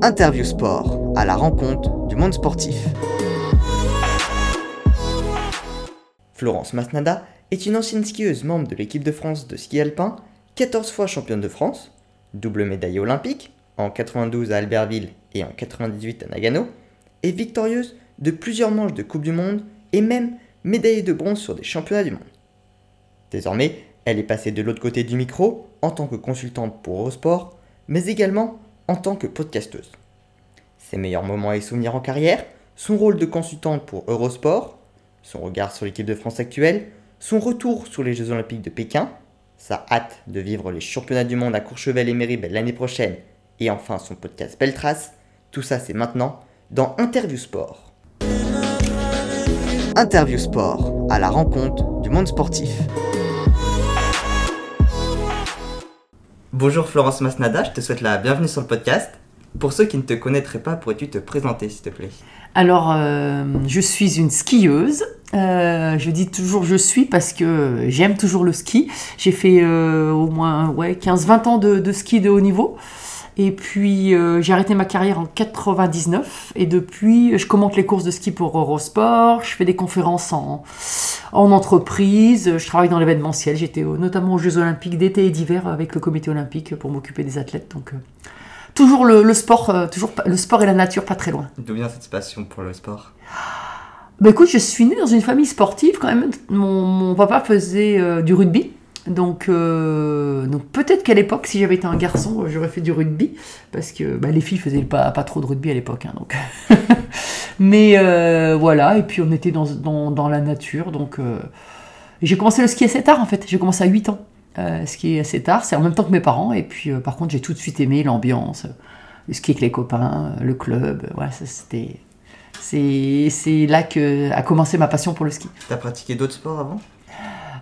Interview Sport, à la rencontre du monde sportif. Florence Masnada est une ancienne skieuse membre de l'équipe de France de ski alpin, 14 fois championne de France, double médaille olympique, en 92 à Albertville et en 98 à Nagano, et victorieuse de plusieurs manches de Coupe du Monde et même médaillée de bronze sur des championnats du monde. Désormais, elle est passée de l'autre côté du micro en tant que consultante pour Eurosport, mais également en tant que podcasteuse. Ses meilleurs moments et souvenirs en carrière, son rôle de consultante pour Eurosport, son regard sur l'équipe de France actuelle, son retour sur les Jeux Olympiques de Pékin, sa hâte de vivre les championnats du monde à Courchevel et Méribel l'année prochaine, et enfin son podcast Belle Trace, tout ça c'est maintenant dans Interview Sport. Interview Sport, à la rencontre du monde sportif. Bonjour Florence Masnada, je te souhaite la bienvenue sur le podcast. Pour ceux qui ne te connaîtraient pas, pourrais-tu te présenter s'il te plaît? Alors, euh, je suis une skieuse. Euh, je dis toujours je suis parce que j'aime toujours le ski. J'ai fait euh, au moins ouais, 15-20 ans de ski de haut niveau. Et puis euh, j'ai arrêté ma carrière en 99 et depuis je commente les courses de ski pour Eurosport, je fais des conférences en, en entreprise, je travaille dans l'événementiel, j'étais notamment aux Jeux Olympiques d'été et d'hiver avec le comité olympique pour m'occuper des athlètes. Donc euh, toujours le, le sport, euh, toujours le sport et la nature pas très loin. D'où vient cette passion pour le sport? Bah écoute, je suis née dans une famille sportive quand même. Mon, mon papa faisait du rugby. Donc, euh, donc peut-être qu'à l'époque, si j'avais été un garçon, euh, j'aurais fait du rugby. Parce que bah, les filles faisaient pas, pas trop de rugby à l'époque. hein, donc. Mais euh, voilà, et puis on était dans, dans, dans la nature. Donc euh, j'ai commencé le ski assez tard en fait. J'ai commencé à 8 ans. Ski assez tard, c'est en même temps que mes parents. Et puis par contre, j'ai tout de suite aimé l'ambiance, le ski avec les copains, le club. Voilà, ça c'était. C'est c'est là que a commencé ma passion pour le ski. T'as pratiqué d'autres sports avant?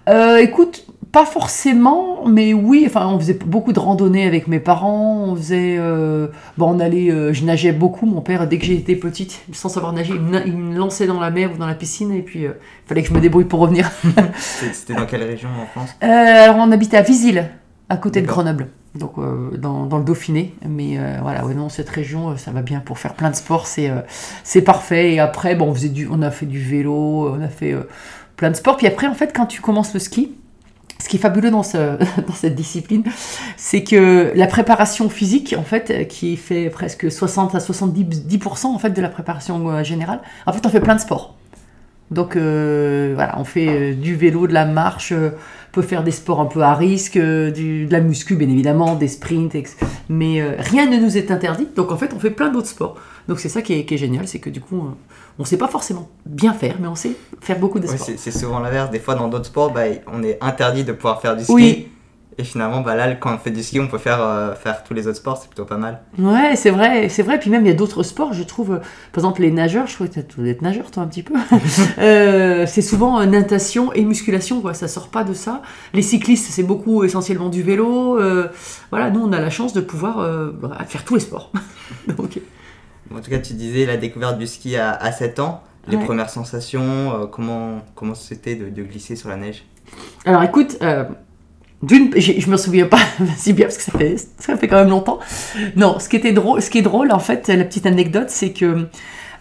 Euh, écoute, pas forcément, mais oui, enfin, on faisait beaucoup de randonnées avec mes parents, on faisait, euh, bon, on allait, euh, je nageais beaucoup, mon père, dès que j'étais petite, sans savoir nager, il me, na- il me lançait dans la mer ou dans la piscine, et puis euh, il fallait que je me débrouille pour revenir. C'était dans quelle région en France? Alors, on habitait à Visil, à côté de. Grenoble, donc dans, dans le Dauphiné, mais voilà, ouais, non, cette région, ça va bien pour faire plein de sports, c'est c'est parfait, et après, bon, on, faisait du, on a fait du vélo, on a fait plein de sports, puis après, en fait, quand tu commences le ski, ce qui est fabuleux dans, ce- dans cette discipline, c'est que la préparation physique, en fait, qui fait presque 60 à 70% en fait, de la préparation euh, générale, en fait, on fait plein de sports. Donc euh, voilà, on fait euh, du vélo, de la marche, peut faire des sports un peu à risque, de la muscu bien évidemment, des sprints, mais rien ne nous est interdit. Donc en fait, on fait plein d'autres sports. Donc c'est ça qui est, génial, c'est que du coup, on sait pas forcément bien faire, mais on sait faire beaucoup de sports. c'est c'est souvent l'inverse. Des fois, dans d'autres sports, bah, on est interdit de pouvoir faire du ski. Oui. Et finalement, bah, là, quand on fait du ski, on peut faire, euh, faire tous les autres sports. C'est plutôt pas mal. Ouais, c'est vrai, c'est vrai. Puis même, il y a d'autres sports, je trouve. euh, Par exemple, les nageurs, je crois que tu être nageur, toi, un petit peu. Euh, c'est souvent natation et musculation, quoi. Ça sort pas de ça. Les cyclistes, c'est beaucoup essentiellement du vélo. voilà, nous, on a la chance de pouvoir faire tous les sports. Donc, En tout cas, tu disais la découverte du ski à, à 7 ans. Les Ouais. premières sensations, euh, comment comment c'était de, de glisser sur la neige? Alors écoute, euh, d'une, je me souviens pas si bien parce que ça fait, ça fait quand même longtemps. Non, ce qui était drôle, ce qui est drôle en fait, la petite anecdote, c'est que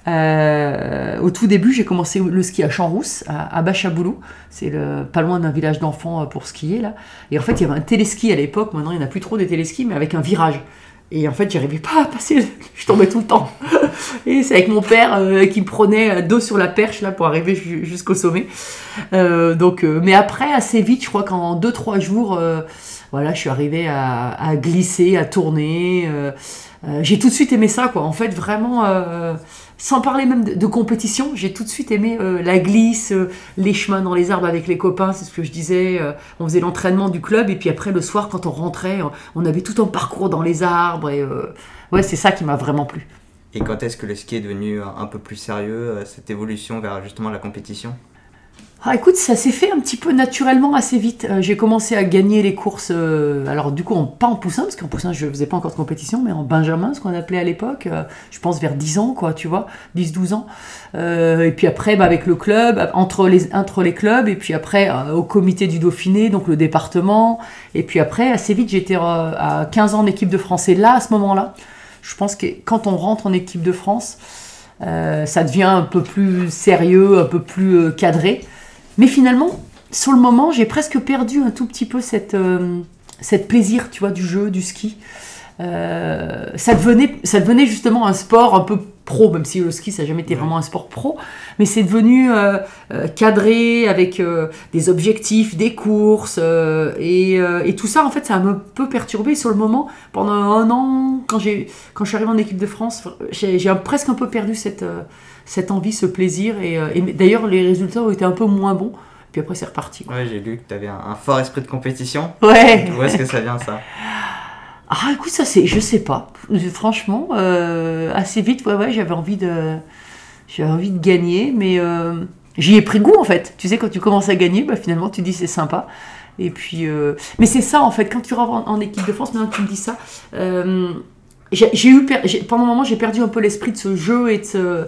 euh, au tout début, j'ai commencé le ski à Champs-Rousse, à, à Bachaboulou. C'est pas loin d'un village d'enfants euh, pour skier là. Et en fait, il y avait un téléski à l'époque. Maintenant, il n'y en a plus trop des téléskis, mais avec un virage. Et en fait, j'arrivais pas à passer, je tombais tout le temps. Et c'est avec mon père euh, qui me prenait euh, dos sur la perche là pour arriver ju- jusqu'au sommet. Euh, donc, mais après, assez vite, je crois qu'en 2-3 jours, voilà, je suis arrivée à, à glisser, à tourner. j'ai tout de suite aimé ça, quoi. En fait, vraiment, sans parler même de, compétition, j'ai tout de suite aimé euh, la glisse, euh, les chemins dans les arbres avec les copains, c'est ce que je disais. euh, on faisait l'entraînement du club et puis après, le soir, quand on rentrait, on, avait tout un parcours dans les arbres. Et ouais, c'est ça qui m'a vraiment plu. Et quand est-ce que le ski est devenu un peu plus sérieux, cette évolution vers justement la compétition? Ah, écoute, ça s'est fait un petit peu naturellement assez vite. Euh, j'ai commencé à gagner les courses, euh, alors du coup, pas en poussin, parce qu'en poussin, je faisais pas encore de compétition, mais en benjamin, ce qu'on appelait à l'époque, euh, je pense vers 10 ans, quoi, tu vois, 10-12 ans. Et puis après, bah, avec le club, entre les, entre les clubs, et puis après, au comité du Dauphiné, donc le département. Et puis après, assez vite, j'étais à 15 ans en équipe de France. Et là, à ce moment-là, Je pense que quand on rentre en équipe de France, ça devient un peu plus sérieux, un peu plus cadré. Mais finalement, sur le moment, j'ai presque perdu un tout petit peu cette, euh, cette plaisir, tu vois, du jeu, du ski. Euh, ça, devenait, ça devenait justement un sport un peu pro, même si le ski ça n'a jamais été vraiment un sport pro, mais c'est devenu euh, cadré avec des objectifs, des courses, et, et, tout ça en fait ça m'a un peu perturbé sur le moment. Pendant un an, quand, quand je suis arrivée en équipe de France, j'ai presque un peu perdu cette, cette envie, ce plaisir, et, et d'ailleurs les résultats ont été un peu moins bons. Puis après, c'est reparti. Ouais, j'ai lu que tu avais un, un, fort esprit de compétition. Ouais. Où est-ce que ça vient, ça? Ah, écoute, ça c'est, je sais pas. Franchement, euh, assez vite, ouais, ouais, j'avais envie de, j'avais envie de gagner, mais euh, j'y ai pris goût en fait. Tu sais, quand tu commences à gagner, bah, finalement, tu dis c'est sympa. Et puis, euh, mais c'est ça en fait. Quand tu rentres en, équipe de France, maintenant que tu me dis ça, j'ai eu, pendant un moment, j'ai perdu un peu l'esprit de ce jeu et de, ce,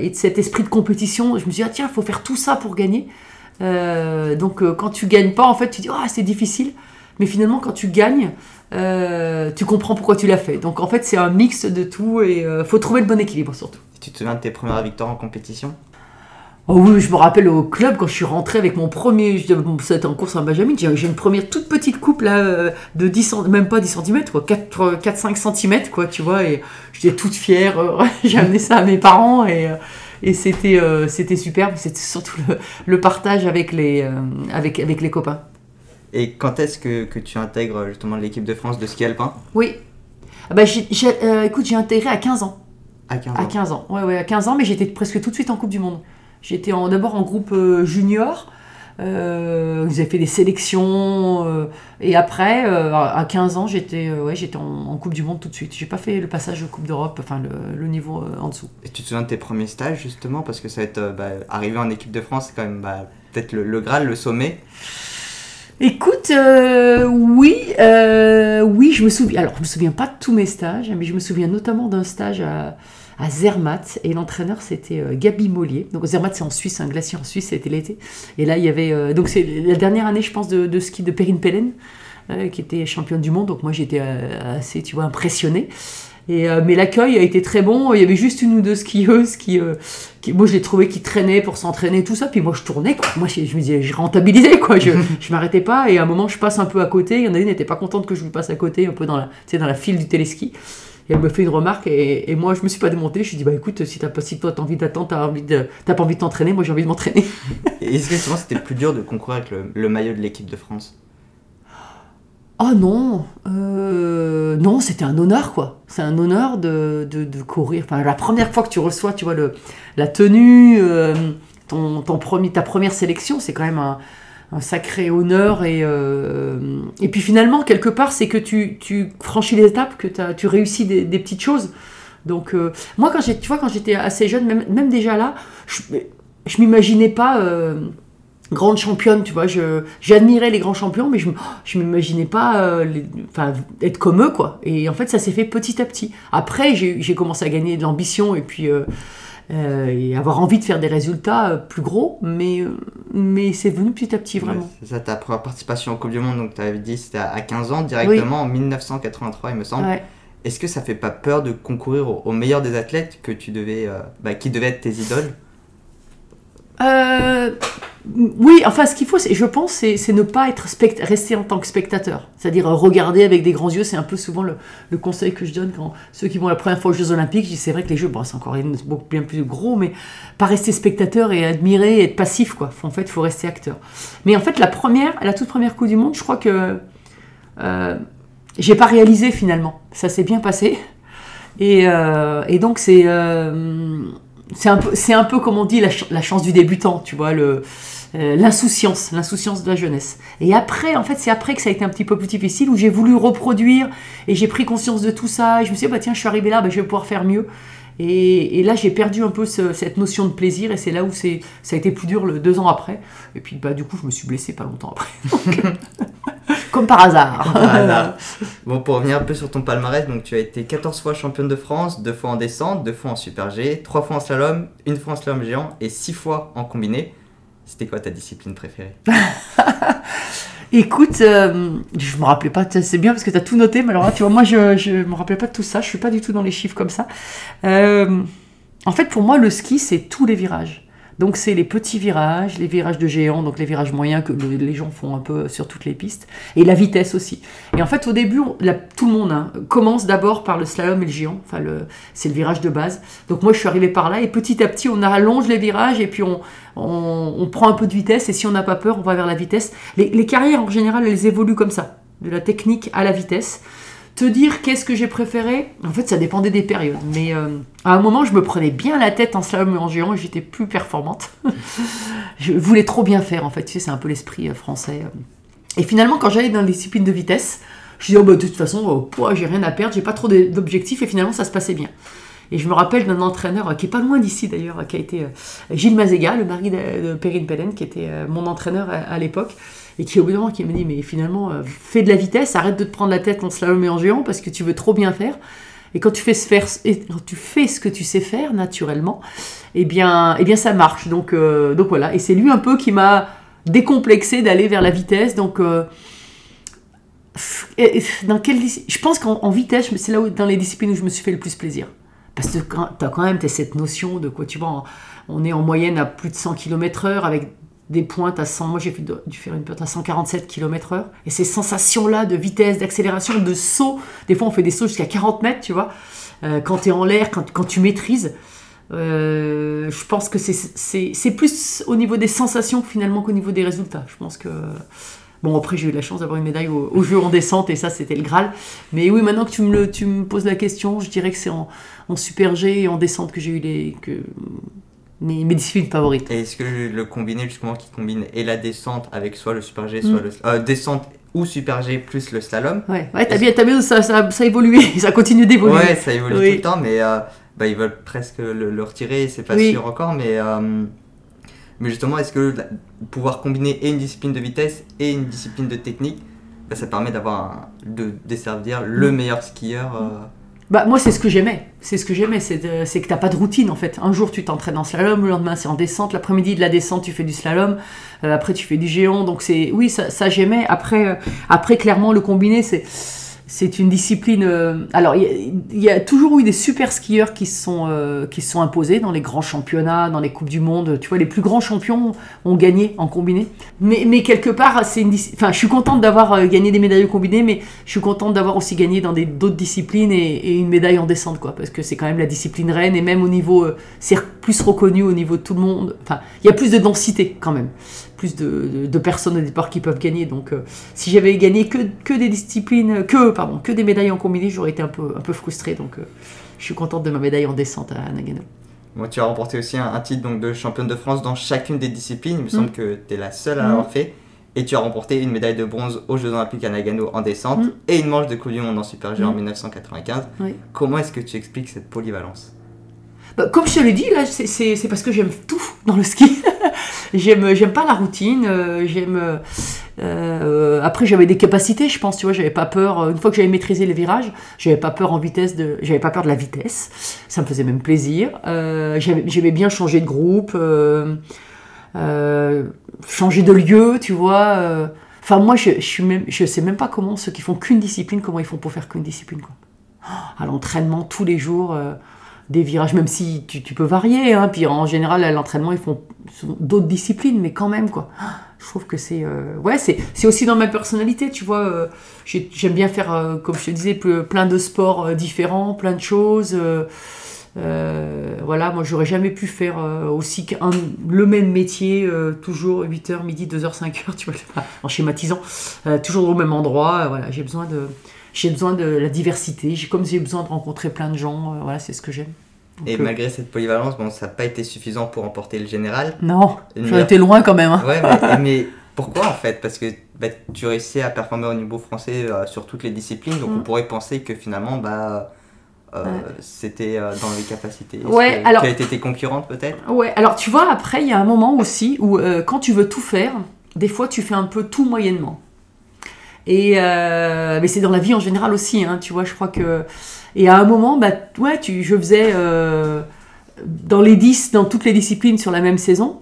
et de cet esprit de compétition. Je me suis dit, ah, tiens, il faut faire tout ça pour gagner. donc, quand tu gagnes pas, en fait, tu dis, ah, c'est difficile. Mais finalement, quand tu gagnes, euh, tu comprends pourquoi tu l'as fait. Donc en fait, c'est un mix de tout et euh, faut trouver le bon équilibre surtout. Tu te souviens de tes premières victoires en compétition? Oh oui, je me rappelle au club quand je suis rentré avec mon premier, c'était en course en Benjamin, j'ai une première toute petite coupe là euh, de 10 même pas 10 cm, 4-5 cm quoi, tu vois, et j'étais toute fière, j'ai amené ça à mes parents et, et c'était c'était superbe, c'était surtout le, partage avec les, avec, avec les copains. Et quand est-ce que, que, tu intègres justement l'équipe de France de ski alpin? Oui. Ah bah, euh, écoute, j'ai intégré à 15 ans. À 15 ans À 15 ans, ouais, ouais, à 15 ans, mais j'étais presque tout de suite en Coupe du Monde. J'étais d'abord en groupe euh, junior. Euh, vous avez fait des sélections euh, et après à 15 ans j'étais ouais j'étais en, Coupe du Monde tout de suite j'ai pas fait le passage de Coupe d'Europe enfin le, le niveau en dessous et tu te souviens de tes premiers stages justement? Parce que ça va être bah, arriver en équipe de France c'est quand même bah, peut-être le, le, Graal le sommet Écoute, euh, oui, euh, oui, je me souviens. Alors, je me souviens pas de tous mes stages, mais je me souviens notamment d'un stage à, Zermatt et l'entraîneur c'était euh, Gabi Mollier. Donc Zermatt c'est en Suisse, un glacier en Suisse, c'était l'été. Et là il y avait donc c'est la dernière année je pense de, ski de Perrine Pellen qui était championne du monde. Donc moi j'étais assez tu vois impressionnée. Et, euh, mais l'accueil a été très bon. Il y avait juste une ou deux skieuses qui, euh, qui moi, je les trouvais qui traînaient pour s'entraîner, tout ça. Puis moi, je tournais. Quoi. Moi, je, me disais, je rentabilisais, quoi. Je, je m'arrêtais pas. Et à un moment, je passe un peu à côté. Il y en a une qui n'était pas contente que je lui passe à côté, un peu dans la, dans la file du téléski. Et elle me fait une remarque et, et moi je me suis pas démonté. Je lui dis bah écoute si, as pas, si toi t'as envie d'attendre, t'as envie de, pas envie de t'entraîner, moi j'ai envie de m'entraîner. Est-ce que c'était plus dur de concourir avec le, le maillot de l'équipe de France? Oh non, euh, non, c'était un honneur quoi. C'est un honneur de, de, courir. Enfin, la première fois que tu reçois, tu vois, le, la tenue, euh, ton, ton premier, ta première sélection, c'est quand même un, sacré honneur. Et, euh, et puis finalement, quelque part, c'est que tu, tu, franchis les étapes, que as, tu réussis des, des, petites choses. Donc, moi, quand tu vois, quand j'étais assez jeune, même, même déjà là, je, je m'imaginais pas grande championne, tu vois. J'admirais les grands champions, mais je ne m'imaginais pas euh, être comme eux, quoi. Et en fait, ça s'est fait petit à petit. Après, j'ai commencé à gagner de l'ambition et puis euh, euh, et avoir envie de faire des résultats plus gros, mais, mais c'est venu petit à petit, vraiment. c'est ça, ta première participation au Coupe du Monde, donc tu avais dit c'était à 15 ans, directement en 1983, il me semble. Est-ce que ça fait pas peur de concourir au, meilleur des athlètes que tu devais, bah, qui devaient être tes idoles? Euh, oui, enfin, ce qu'il faut, je pense, c'est ne pas être rester en tant que spectateur. C'est-à-dire euh, regarder avec des grands yeux. C'est un peu souvent le, conseil que je donne quand ceux qui vont la première fois aux Jeux Olympiques. c'est vrai que les Jeux, bon, c'est encore bien plus gros, mais pas rester spectateur et admirer et être passif, quoi. En fait, il faut rester acteur. Mais en fait, la première, la toute première Coupe du Monde, je crois que euh, j'ai pas réalisé finalement. Ça s'est bien passé. Et, euh, et donc, c'est c'est un peu, c'est un peu comme on dit la, chance du débutant, tu vois, le, euh, l'insouciance, l'insouciance de la jeunesse. Et après, en fait, c'est après que ça a été un petit peu plus difficile, où j'ai voulu reproduire, et j'ai pris conscience de tout ça, et je me suis dit, bah tiens, je suis arrivé là, bah, je vais pouvoir faire mieux. Et, là, j'ai perdu un peu cette notion de plaisir, et c'est là où c'est, ça a été plus dur le, deux ans après. Et puis, bah, du coup, je me suis blessé pas longtemps après. Comme par hasard. bon, pour revenir un peu sur ton palmarès, donc tu as été 14 fois championne de France, deux fois en descente, deux fois en super G, trois fois en slalom, une fois en slalom géant et six fois en combiné. C'était quoi ta discipline préférée? Écoute, euh, je me rappelais pas, c'est bien parce que tu as tout noté, mais alors là, tu vois, moi, je, je me rappelais pas de tout ça, je suis pas du tout dans les chiffres comme ça. Euh, en fait, pour moi, le ski, c'est tous les virages. Donc c'est les petits virages, les virages de géant, donc les virages moyens que les gens font un peu sur toutes les pistes, et la vitesse aussi. Et en fait au début, tout le monde hein, commence d'abord par le slalom et le géant, enfin c'est le virage de base. Donc moi je suis arrivé par là et petit à petit on allonge les virages et puis on, prend un peu de vitesse et si on n'a pas peur on va vers la vitesse. Les carrières en général elles évoluent comme ça, de la technique à la vitesse. Te dire qu'est-ce que j'ai préféré, en fait, ça dépendait des périodes. Mais euh, à un moment, je me prenais bien la tête en slalom et en géant et j'étais plus performante. je voulais trop bien faire, en fait. Tu sais, c'est un peu l'esprit euh, français. Et finalement, quand j'allais dans les disciplines de vitesse, je disais, oh, bah, de toute façon, oh, j'ai rien à perdre, j'ai pas trop d'objectifs et finalement, ça se passait bien. Et je me rappelle d'un entraîneur euh, qui est pas loin d'ici d'ailleurs, qui a été Gilles Mazega, le mari de, Perrine Pellen, qui était mon entraîneur à l'époque et qui au bout d'un moment qui me dit mais finalement euh, fais de la vitesse, arrête de te prendre la tête en slalom et en géant parce que tu veux trop bien faire. Et quand tu fais, ce faire, quand que tu sais faire naturellement, eh bien, eh bien ça marche. Donc, euh, donc voilà. Et c'est lui un peu qui m'a décomplexé d'aller vers la vitesse. Donc, euh, dans quelle, je pense qu'en vitesse, c'est là où, dans les disciplines où je me suis fait le plus plaisir. Parce que tu as quand même as cette notion de quoi tu vois, on est en moyenne à plus de 100 km/h avec des pointes à 100. Moi, j'ai dû faire une pointe à 147 km/h. Et ces sensations-là de vitesse, d'accélération, de saut, des fois, on fait des sauts jusqu'à 40 mètres, tu vois, euh, quand tu es en l'air, quand, tu maîtrises. Euh, je pense que c'est plus au niveau des sensations finalement qu'au niveau des résultats. Je pense que. Bon, après, j'ai eu la chance d'avoir une médaille au, jeu en descente et ça, c'était le Graal. Mais oui, maintenant que tu me, le, tu me poses la question, je dirais que c'est en, en, super G et en descente que j'ai eu les. Que, mes, disciplines favorites. Et est-ce que le combiné, justement, qui combine et la descente avec soit le super G, soit mm. le. Euh, descente ou super G plus le slalom? Ouais, ouais t'as bien, as bien ça, ça, ça, a évolué, ça continue d'évoluer. Ouais, ça évolue tout le temps, mais euh, bah, ils veulent presque le, retirer, c'est pas sûr encore, mais. Euh, mais justement, est-ce que pouvoir combiner et une discipline de vitesse et une discipline de technique, bah, ça permet d'avoir de desservir le mm. meilleur skieur bah, moi, c'est ce que j'aimais. C'est ce que j'aimais, c'est que t'as pas de routine en fait. Un jour, tu t'entraînes en slalom, le lendemain, c'est en descente. L'après-midi de la descente, tu fais du slalom. Euh, après, tu fais du géant. Donc, c'est oui, ça, ça j'aimais. Après, euh, après, clairement, le combiné, c'est c'est une discipline. Euh, alors, il y, a toujours eu des super skieurs qui se sont, euh, sont imposés dans les grands championnats, dans les Coupes du Monde. Tu vois, les plus grands champions ont gagné en combiné. Mais, mais quelque part, c'est une enfin, je suis contente d'avoir euh, gagné des médailles au combiné, mais je suis contente d'avoir aussi gagné dans d'autres disciplines et, une médaille en descente, quoi. Parce que c'est quand même la discipline reine et même au niveau. c'est plus reconnu au niveau de tout le monde. Enfin, il y a plus de densité quand même plus de, personnes au départ qui peuvent gagner. Donc, euh, si j'avais gagné que, que, des disciplines, que, pardon, que des médailles en combiné, j'aurais été un peu, un peu frustré. Donc, euh, je suis contente de ma médaille en descente à Nagano. Moi, tu as remporté aussi un, titre donc, de championne de France dans chacune des disciplines. Il me semble mm. que tu es la seule à l'avoir mm. fait. Et tu as remporté une médaille de bronze aux Jeux Olympiques à Nagano en descente mm. et une manche de Coupe du Monde en Super G en 1995. Comment est-ce que tu expliques cette polyvalence? Bah, comme je te l'ai dit, là, c'est parce que j'aime tout dans le ski. j'aime, j'aime pas la routine. Euh, j'aime. Euh, après, j'avais des capacités, je pense. Tu vois, j'avais pas peur. Une fois que j'avais maîtrisé les virages, j'avais pas peur en vitesse de. J'avais pas peur de la vitesse. Ça me faisait même plaisir. Euh, j'aimais bien changer de groupe, changer de lieu, tu vois. Enfin, moi, je, je suis même, je sais même pas comment ceux qui font qu'une discipline, comment ils font pour faire qu'une discipline. Quoi. À l'entraînement tous les jours des virages, même si tu, peux varier. Hein, puis en général, à l'entraînement, ils font d'autres disciplines, mais quand même, quoi. Je trouve que c'est. Euh, ouais, c'est aussi dans ma personnalité, tu vois. Euh, j'aime bien faire, euh, comme je te disais, plein de sports différents, plein de choses. voilà, moi, j'aurais jamais pu faire aussi le même métier, toujours 8h, midi, 2h, 5h, tu vois, en schématisant, toujours au même endroit. voilà, j'ai besoin de j'ai besoin de la diversité, j'ai comme j'ai besoin de rencontrer plein de gens, euh, voilà, c'est ce que j'aime. et malgré cette polyvalence, bon, ça n'a pas été suffisant pour emporter le général. Non, j'en étais loin quand même. Hein. Ouais, mais, pourquoi en fait? Parce que bah, tu réussis à performer au niveau français euh, sur toutes les disciplines, donc on mm. pourrait penser que finalement, bah, euh, c'était dans les capacités. Ouais, alors. Tu as été tes concurrentes peut-être? Ouais, alors tu vois, après, il y a un moment aussi où quand tu veux tout faire, des fois tu fais un peu tout moyennement. Et euh, mais c'est dans la vie en général aussi, hein, tu vois. Je crois que et à un moment, bah ouais, tu, je faisais euh, dans les 10, dans toutes les disciplines sur la même saison.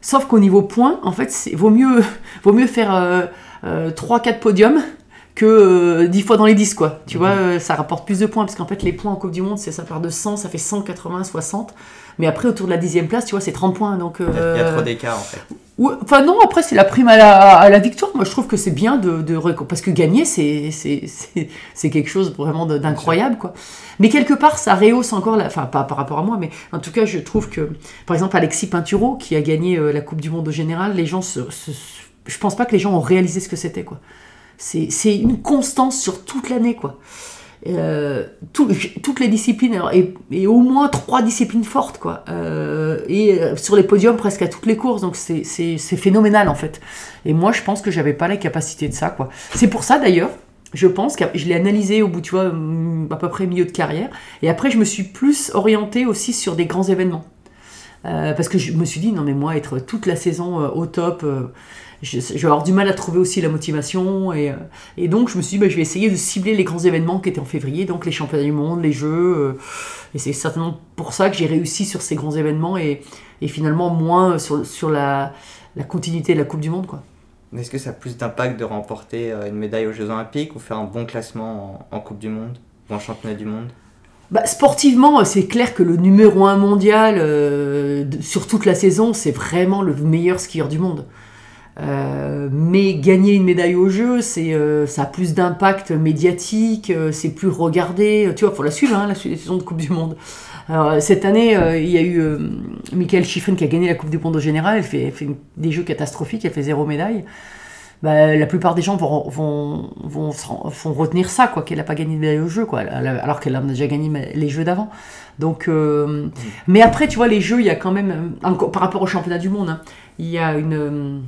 Sauf qu'au niveau points, en fait, vaut mieux, vaut mieux faire 3-4 podiums que 10 fois dans les 10 quoi. Tu vois, ça rapporte plus de points parce qu'en fait les points en Coupe du Monde, c'est ça part de 100, ça fait 180, 60. Mais après autour de la dixième place, tu vois, c'est 30 points. Donc, Il y a trop d'écart en fait. enfin non, après c'est la prime à la, à la, victoire. Moi je trouve que c'est bien de, de, Parce que gagner, c'est quelque chose vraiment d'incroyable. quoi. Mais quelque part, ça rehausse encore, la... enfin pas par rapport à moi, mais en tout cas je trouve que, par exemple, Alexis Pinturo, qui a gagné la Coupe du Monde au général, les gens se, Je pense pas que les gens ont réalisé ce que c'était. quoi. C'est une constance sur toute l'année, quoi. Euh, toutes les disciplines et, au moins trois disciplines fortes quoi. Euh, et euh, sur les podiums presque à toutes les courses. Donc c'est phénoménal en fait. Et moi je pense que j'avais pas la capacité de ça quoi. C'est pour ça d'ailleurs je pense que je l'ai analysé au bout tu vois mm, à peu près milieu de carrière. Et après je me suis plus orienté aussi sur des grands événements parce que je me suis dit non mais moi être toute la saison au top je, vais avoir du mal à trouver aussi la motivation. Et, euh, donc, je me suis dit, bah, je vais essayer de cibler les grands événements qui étaient en février, donc les championnats du monde, les jeux. Euh, et c'est certainement pour ça que j'ai réussi sur ces grands événements et, finalement moins sur, sur la, continuité de la Coupe du Monde. Quoi. Est-ce que ça a plus d'impact de remporter euh, une médaille aux Jeux Olympiques ou faire un bon classement en, Coupe du Monde ou en championnat du monde? Bah, sportivement, c'est clair que le numéro un mondial sur toute la saison, c'est vraiment le meilleur skieur du monde. Euh, mais gagner une médaille au jeu, c'est, euh, ça a plus d'impact médiatique, euh, c'est plus regardé. Tu vois, faut la suivre, hein, la saison de Coupe du Monde. Cette année, il y a eu Michael Schiffen qui a gagné la Coupe du Monde au général. Elle fait, fait des jeux catastrophiques, elle fait zéro médaille. Bah, la plupart des gens vont, vont, vont, vont retenir ça, quoi, qu'elle n'a pas gagné de médaille au jeu, quoi, alors qu'elle a déjà gagné les jeux d'avant. Donc, mm. mais après, tu vois, les jeux, il y a quand même, par rapport au championnat du monde, hein, il y a une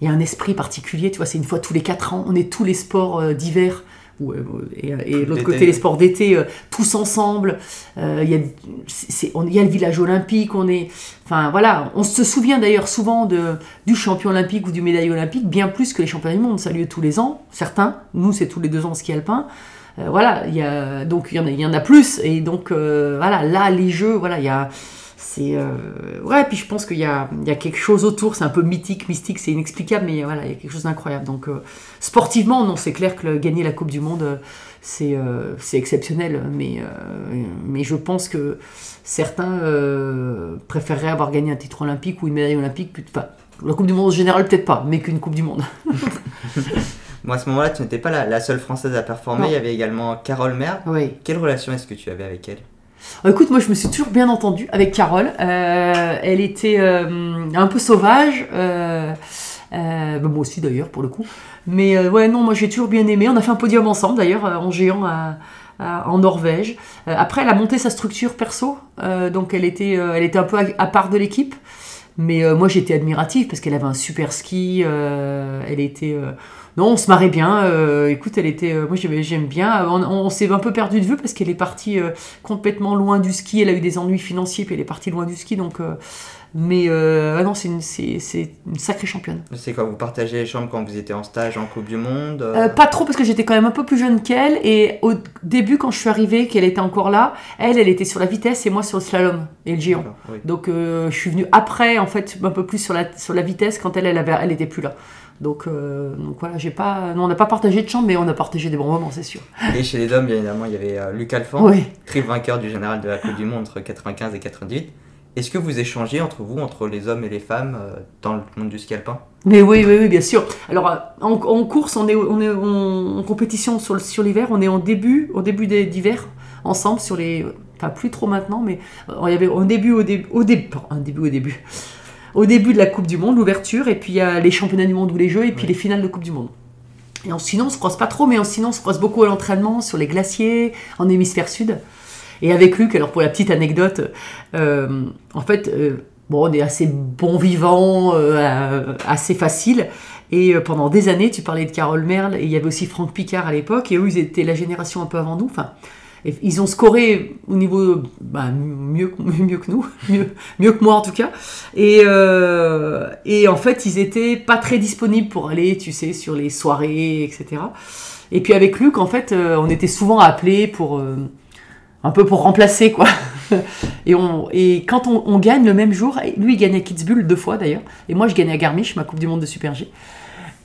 il y a un esprit particulier, tu vois, c'est une fois tous les quatre ans, on est tous les sports euh, d'hiver, euh, et, et l'autre côté les sports d'été, euh, tous ensemble, il y, a, il y a le village olympique, on est... Enfin voilà, on se souvient d'ailleurs souvent de, du champion olympique ou du médaille olympique, bien plus que les championnats du monde, ça a lieu tous les ans, certains, nous c'est tous les deux ans ski alpin, voilà, il y a, donc il y, en a, il y en a plus, et donc voilà, là les jeux, voilà, il y a c'est euh, ouais puis je pense qu'il y a, il y a quelque chose autour c'est un peu mythique mystique c'est inexplicable mais voilà il y a quelque chose d'incroyable donc euh, sportivement non c'est clair que gagner la coupe du monde euh, c'est c'est exceptionnel mais mais je pense que certains préféreraient avoir gagné un titre olympique ou une médaille olympique enfin la coupe du monde en général peut-être pas mais qu'une coupe du monde Moi, à ce moment-là, tu n'étais pas la, seule française à performer. Il y avait également Carole Merde. Oui. Quelle relation est-ce que tu avais avec elle? Écoute, moi je me suis toujours bien entendue avec Carole. Euh, elle était euh, un peu sauvage. Euh, bah, moi aussi d'ailleurs pour le coup. Mais ouais, non, moi j'ai toujours bien aimé. On a fait un podium ensemble d'ailleurs en géant en Norvège. après, elle a monté sa structure perso. donc elle était, elle était un peu à, part de l'équipe. Mais moi j'étais admirative parce qu'elle avait un super ski. elle était non, on se marrait bien. Euh, écoute, elle était, euh, moi j'aime bien. On, s'est un peu perdu de vue parce qu'elle est partie euh, complètement loin du ski. Elle a eu des ennuis financiers puis elle est partie loin du ski. Donc, mais non, c'est une, une, sacrée championne. C'est quand vous partagez les chambres quand vous étiez en stage en Coupe du Monde Pas trop parce que j'étais quand même un peu plus jeune qu'elle. Et au début, quand je suis arrivée, qu'elle était encore là, elle, elle était sur la vitesse et moi sur le slalom et le géant. Donc je suis venue après, en fait, un peu plus sur la, sur la vitesse quand elle, elle, avait, elle était plus là. Donc, euh, donc voilà, j'ai pas, on n'a pas partagé de chambre, mais on a partagé des bons moments, c'est sûr. Et chez les hommes, bien évidemment, il y avait euh, Luc Alphand, triple vainqueur du général de la Coupe du Monde entre 95 et 98. Est-ce que vous échangez entre vous, entre les hommes et les femmes, euh, dans le monde du ski alpin? Mais oui, oui, oui, bien sûr. Alors, en, course, on est, on est en, compétition sur, sur l'hiver, on est en début, au début d'hiver, ensemble, sur les. Enfin, plus trop maintenant, mais il y avait au début, au, début, au un début, au début au début de la Coupe du Monde, l'ouverture, et puis il y a les championnats du monde ou les Jeux, et puis les finales de Coupe du Monde. Et sinon, on se croise pas trop, mais sinon, on se croise beaucoup à l'entraînement, sur les glaciers, en hémisphère sud. Et avec Luc, alors pour la petite anecdote, euh, en fait, euh, bon, on est assez bon vivant, euh, assez facile. Et pendant des années, tu parlais de Carole Merle, et il y avait aussi Franck Picard à l'époque, et eux, ils étaient la génération un peu avant nous. Enfin, ils ont scoré au niveau bah, mieux, mieux que nous, mieux, mieux que moi en tout cas. Et, euh, et en fait, ils étaient pas très disponibles pour aller, tu sais, sur les soirées, etc. Et puis avec Luc, en fait, euh, on était souvent appelés pour euh, un peu pour remplacer quoi. et, on, et quand on, gagne le même jour, lui il gagne à Kitzbühel deux fois d'ailleurs, et moi je gagne à Garmisch, ma Coupe du Monde de Super G.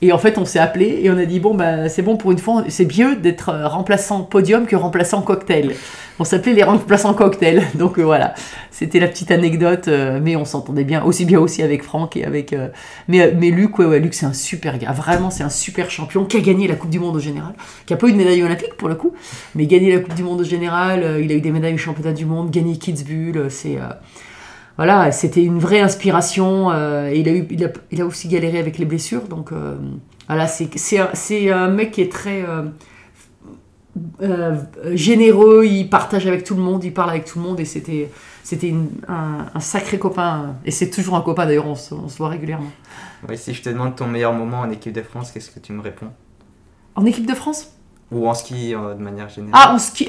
Et en fait, on s'est appelé et on a dit bon bah c'est bon pour une fois, c'est mieux d'être euh, remplaçant podium que remplaçant cocktail. On s'appelait les remplaçants cocktail. Donc euh, voilà, c'était la petite anecdote, euh, mais on s'entendait bien, aussi bien aussi avec Franck et avec. mais, mais Luc, ouais, ouais Luc c'est un super gars, vraiment c'est un super champion qui a gagné la Coupe du Monde au général, qui a pas eu de médaille olympique pour le coup, mais gagné la Coupe du Monde au général. il a eu des médailles au championnat du monde, gagné Kitzbühel, c'est voilà, c'était une vraie inspiration. Euh, il, a eu, il, a, aussi galéré avec les blessures. Donc euh, voilà, c'est un, mec qui est très euh, généreux, il partage avec tout le monde, il parle avec tout le monde et c'était c'était un, sacré copain. Et c'est toujours un copain d'ailleurs, on, se voit régulièrement. Oui, si je te demande ton meilleur moment en équipe de France, qu'est-ce que tu me réponds? En équipe de France? Ou en ski de manière générale Ah, en ski.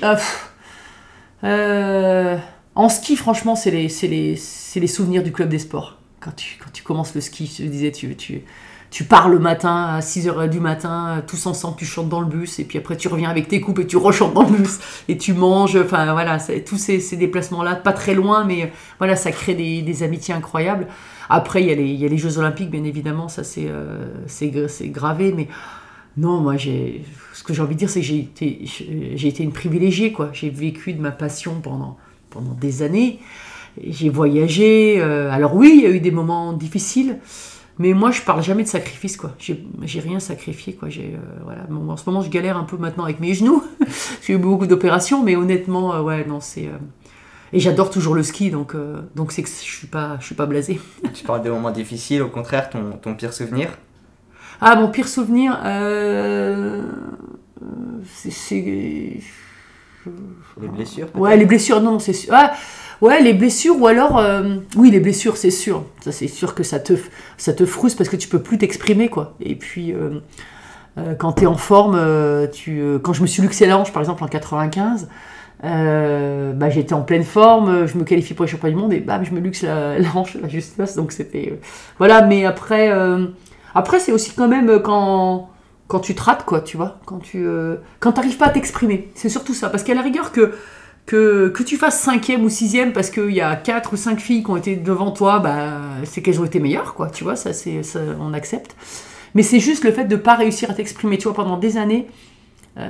euh... En ski, franchement, c'est les, les, les, souvenirs du club des sports. Quand tu, quand tu commences le ski, je te disais, tu, tu, tu pars le matin à 6h du matin, tous ensemble, tu chantes dans le bus, et puis après tu reviens avec tes coupes et tu rechantes dans le bus, et tu manges, enfin voilà, tous ces, déplacements-là, pas très loin, mais voilà, ça crée des, amitiés incroyables. Après, il y, a les, il y a les Jeux Olympiques, bien évidemment, ça c'est euh, gravé, mais non, moi, ce que j'ai envie de dire, c'est que j'ai été, été une privilégiée, quoi. J'ai vécu de ma passion pendant pendant des années. J'ai voyagé. Euh, alors oui, il y a eu des moments difficiles, mais moi je parle jamais de sacrifice quoi. J'ai rien sacrifié quoi. J'ai euh, voilà. en ce moment je galère un peu maintenant avec mes genoux. J'ai eu beaucoup d'opérations, mais honnêtement euh, ouais non c'est et j'adore toujours le ski donc donc c'est que je suis pas je suis pas blasé. tu parles des moments difficiles, au contraire ton, ton pire souvenir? Ah mon pire souvenir c'est les blessures Ouais, les blessures, non, c'est sûr. Ah, ouais, les blessures, ou alors. Euh, oui, les blessures, c'est sûr. Ça, c'est sûr que ça te, ça te frustre parce que tu peux plus t'exprimer, quoi. Et puis, euh, euh, quand tu es en forme, tu, quand je me suis luxé l'ange, par exemple, en 95, bah, j'étais en pleine forme, je me qualifie pour les championnats du monde et bam, je me luxe la, la hanche, la justesse. Donc, c'était. voilà, mais après. après, c'est aussi quand même quand quand tu te rates, quoi, tu vois, quand tu euh, quand t'arrives pas à t'exprimer. C'est surtout ça, parce qu'à la rigueur que, que, tu fasses cinquième ou sixième parce qu'il y a quatre ou cinq filles qui ont été devant toi, bah, c'est qu'elles ont été meilleures, quoi, tu vois, ça, c'est, on accepte. Mais c'est juste le fait de pas réussir à t'exprimer, tu vois, pendant des années. Euh,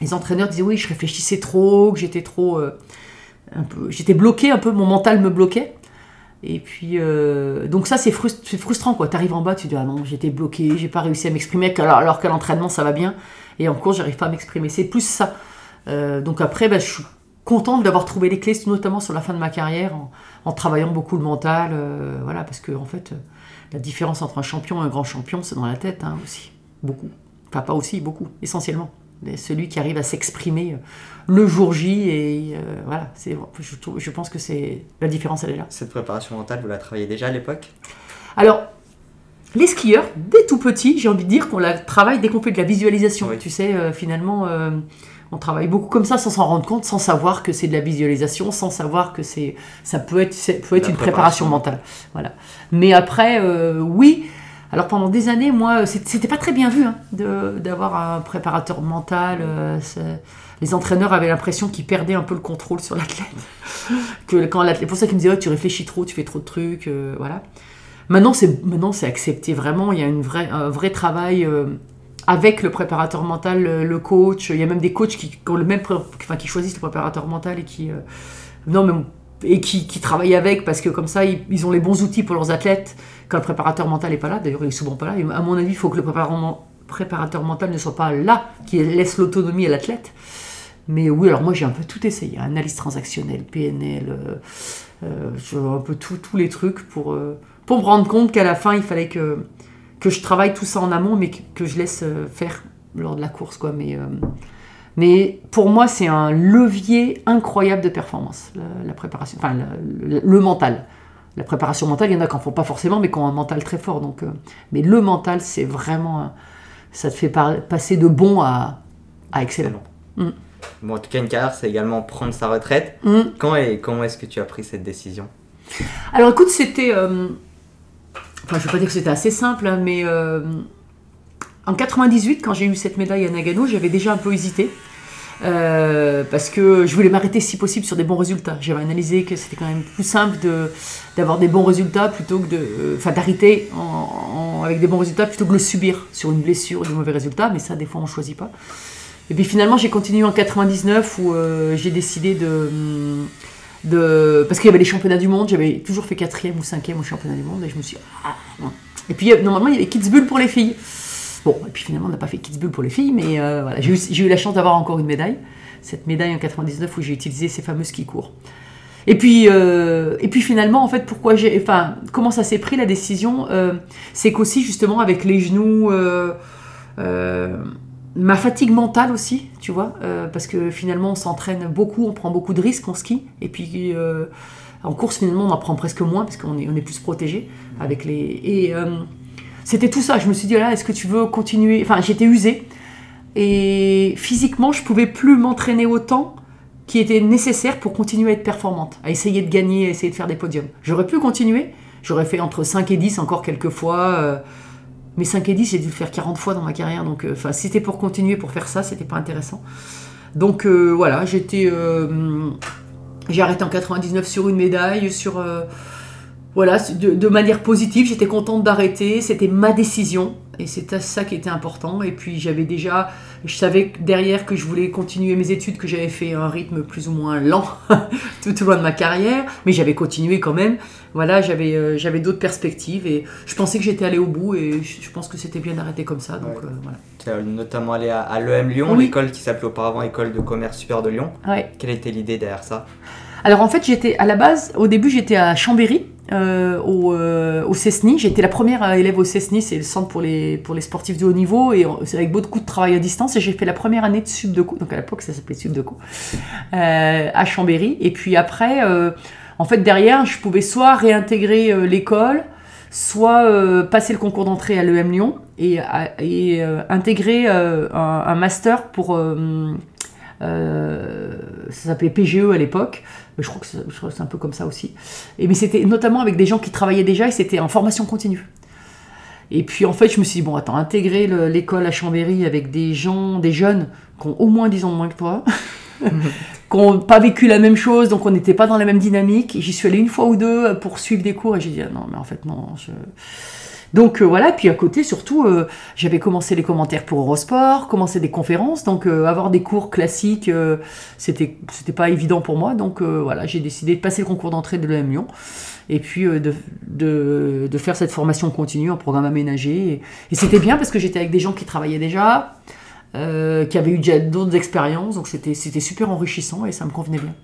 les entraîneurs disaient oui, je réfléchissais trop, que j'étais trop, euh, un peu, j'étais bloqué un peu, mon mental me bloquait. Et puis, euh, donc ça, c'est frustrant, quoi. T'arrives en bas, tu dis, ah non, j'étais bloqué, j'ai pas réussi à m'exprimer, alors, qu'à l'entraînement, ça va bien. Et en cours, j'arrive pas à m'exprimer. C'est plus ça. Euh, donc après, bah, je suis contente d'avoir trouvé les clés, notamment sur la fin de ma carrière, en, travaillant beaucoup le mental. Euh, voilà, parce que, en fait, la différence entre un champion et un grand champion, c'est dans la tête, hein, aussi. Beaucoup. Enfin, pas aussi, beaucoup, essentiellement celui qui arrive à s'exprimer euh, le jour J et euh, voilà c'est je, je, pense que c'est la différence elle est là. Cette préparation mentale vous la travaillez déjà à l'époque? Alors les skieurs dès tout petit j'ai envie de dire qu'on la travaille dès qu'on fait de la visualisation. Tu sais euh, finalement on travaille beaucoup comme ça sans s'en rendre compte sans savoir que c'est de la visualisation sans savoir que c'est ça peut être peut être une préparation. mentale. Voilà. Mais après oui alors pendant des années, moi, c'était pas très bien vu hein, d'avoir un préparateur mental. Euh, les entraîneurs avaient l'impression qu'ils perdaient un peu le contrôle sur l'athlète. que quand l'athlète, pour ça qu'ils me disaient, tu réfléchis trop, tu fais trop de trucs, euh, voilà. Maintenant, c'est maintenant c'est accepté vraiment. Il y a un vrai travail euh, avec le préparateur mental, le, coach. Il y a même des coachs qui, ont le même, enfin, qui choisissent le préparateur mental et qui non et qui, qui, travaillent avec parce que comme ça ils, ont les bons outils pour leurs athlètes quand le préparateur mental n'est pas là, d'ailleurs il est souvent pas là, à mon avis il faut que le préparateur mental ne soit pas là, qui laisse l'autonomie à l'athlète. Mais oui, alors moi j'ai un peu tout essayé, analyse transactionnelle, PNL, euh, euh un peu tous les trucs pour, euh, pour me rendre compte qu'à la fin il fallait que, que je travaille tout ça en amont, mais que, je laisse euh, faire lors de la course. Quoi. Mais, mais pour moi c'est un levier incroyable de performance, la, préparation, enfin le mental. La préparation mentale, il y en a qui n'en font pas forcément, mais qui ont un mental très fort. Donc, euh, mais le mental, c'est vraiment. ça te fait passer de bon à, excellent. Mm. Bon, en tout cas, une carrière, c'est également prendre sa retraite. Mm. Quand et comment est-ce que tu as pris cette décision? Alors écoute, c'était. Euh, enfin, je ne vais pas dire que c'était assez simple, hein, mais. Euh, en 98, quand j'ai eu cette médaille à Nagano, j'avais déjà un peu hésité. Euh, parce que je voulais m'arrêter si possible sur des bons résultats. J'avais analysé que c'était quand même plus simple de, d'avoir des bons résultats plutôt que de, enfin, d'arrêter avec des bons résultats plutôt que le subir sur une blessure ou des mauvais résultats. Mais ça, des fois, on choisit pas. Et puis finalement, j'ai continué en 99 où euh, j'ai décidé de, de. Parce qu'il y avait les championnats du monde, j'avais toujours fait quatrième ou cinquième au championnat du monde et je me suis ah. Et puis normalement, il y avait Kitzbühel pour les filles. Bon, et puis finalement, on n'a pas fait Kitzbühel pour les filles, mais euh, voilà, j'ai eu, la chance d'avoir encore une médaille. Cette médaille en 99 où j'ai utilisé ces fameux skis courts. Et puis, euh, et puis finalement, en fait, pourquoi j'ai, enfin, comment ça s'est pris la décision, c'est qu'aussi justement avec les genoux, ma fatigue mentale aussi, tu vois, euh, parce que finalement on s'entraîne beaucoup, on prend beaucoup de risques en ski, et puis euh, en course finalement on en prend presque moins parce qu'on est, est plus protégé avec les. Et euh, c'était tout ça. Je me suis dit là, est-ce que tu veux continuer? Enfin, j'étais usée et physiquement je pouvais plus m'entraîner autant qui était nécessaire pour continuer à être performante, à essayer de gagner, à essayer de faire des podiums. J'aurais pu continuer, j'aurais fait entre 5 et 10 encore quelques fois mais 5 et 10, j'ai dû le faire 40 fois dans ma carrière. Donc, euh, enfin, c'était pour continuer, pour faire ça, c'était pas intéressant. Donc, euh, voilà, j'étais. Euh, j'ai arrêté en 99 sur une médaille, sur. Voilà, de, manière positive, j'étais contente d'arrêter, c'était ma décision. Et c'était ça qui était important. Et puis j'avais déjà, je savais derrière que je voulais continuer mes études, que j'avais fait un rythme plus ou moins lent tout au long de ma carrière, mais j'avais continué quand même. Voilà, j'avais euh, j'avais d'autres perspectives et je pensais que j'étais allé au bout et je, pense que c'était bien d'arrêter comme ça. Donc euh, voilà. Tu as notamment allé à, l'EM Lyon, l'école qui s'appelait auparavant École de commerce super de Lyon. Quelle était l'idée derrière ça? Alors en fait, j'étais à la base, au début, j'étais à Chambéry euh, au, euh, au, CESNI. J'ai été la première euh, élève au CESNI, c'est le centre pour les, pour les sportifs de haut niveau, et c'est avec beaucoup de travail à distance. Et j'ai fait la première année de Subdeco, donc à l'époque ça s'appelait Subdeco, euh, à Chambéry. Et puis après, en fait, derrière, je pouvais soit réintégrer l'école, soit passer le concours d'entrée à l'EM Lyon et, intégrer un, master pour. Ça s'appelait PGE à l'époque, je crois que c'est un peu comme ça aussi. Et, mais c'était notamment avec des gens qui travaillaient déjà et c'était en formation continue. Et puis en fait, je me suis dit, bon, attends, intégrer l'école à Chambéry avec des gens, des jeunes qui ont au moins 10 ans de moins que toi, qui n'ont pas vécu la même chose, donc on n'était pas dans la même dynamique. J'y suis allée une fois ou deux pour suivre des cours et j'ai dit, ah non, mais en fait, non, je donc euh, voilà, puis à côté surtout, euh, j'avais commencé les commentaires pour Eurosport, commencé des conférences, donc euh, avoir des cours classiques, c'était c'était pas évident pour moi, donc voilà, j'ai décidé de passer le concours d'entrée de l'EM Lyon et puis de, de, faire cette formation continue en programme aménagé. Et, c'était bien parce que j'étais avec des gens qui travaillaient déjà, qui avaient eu déjà d'autres expériences, donc c'était super enrichissant et ça me convenait bien.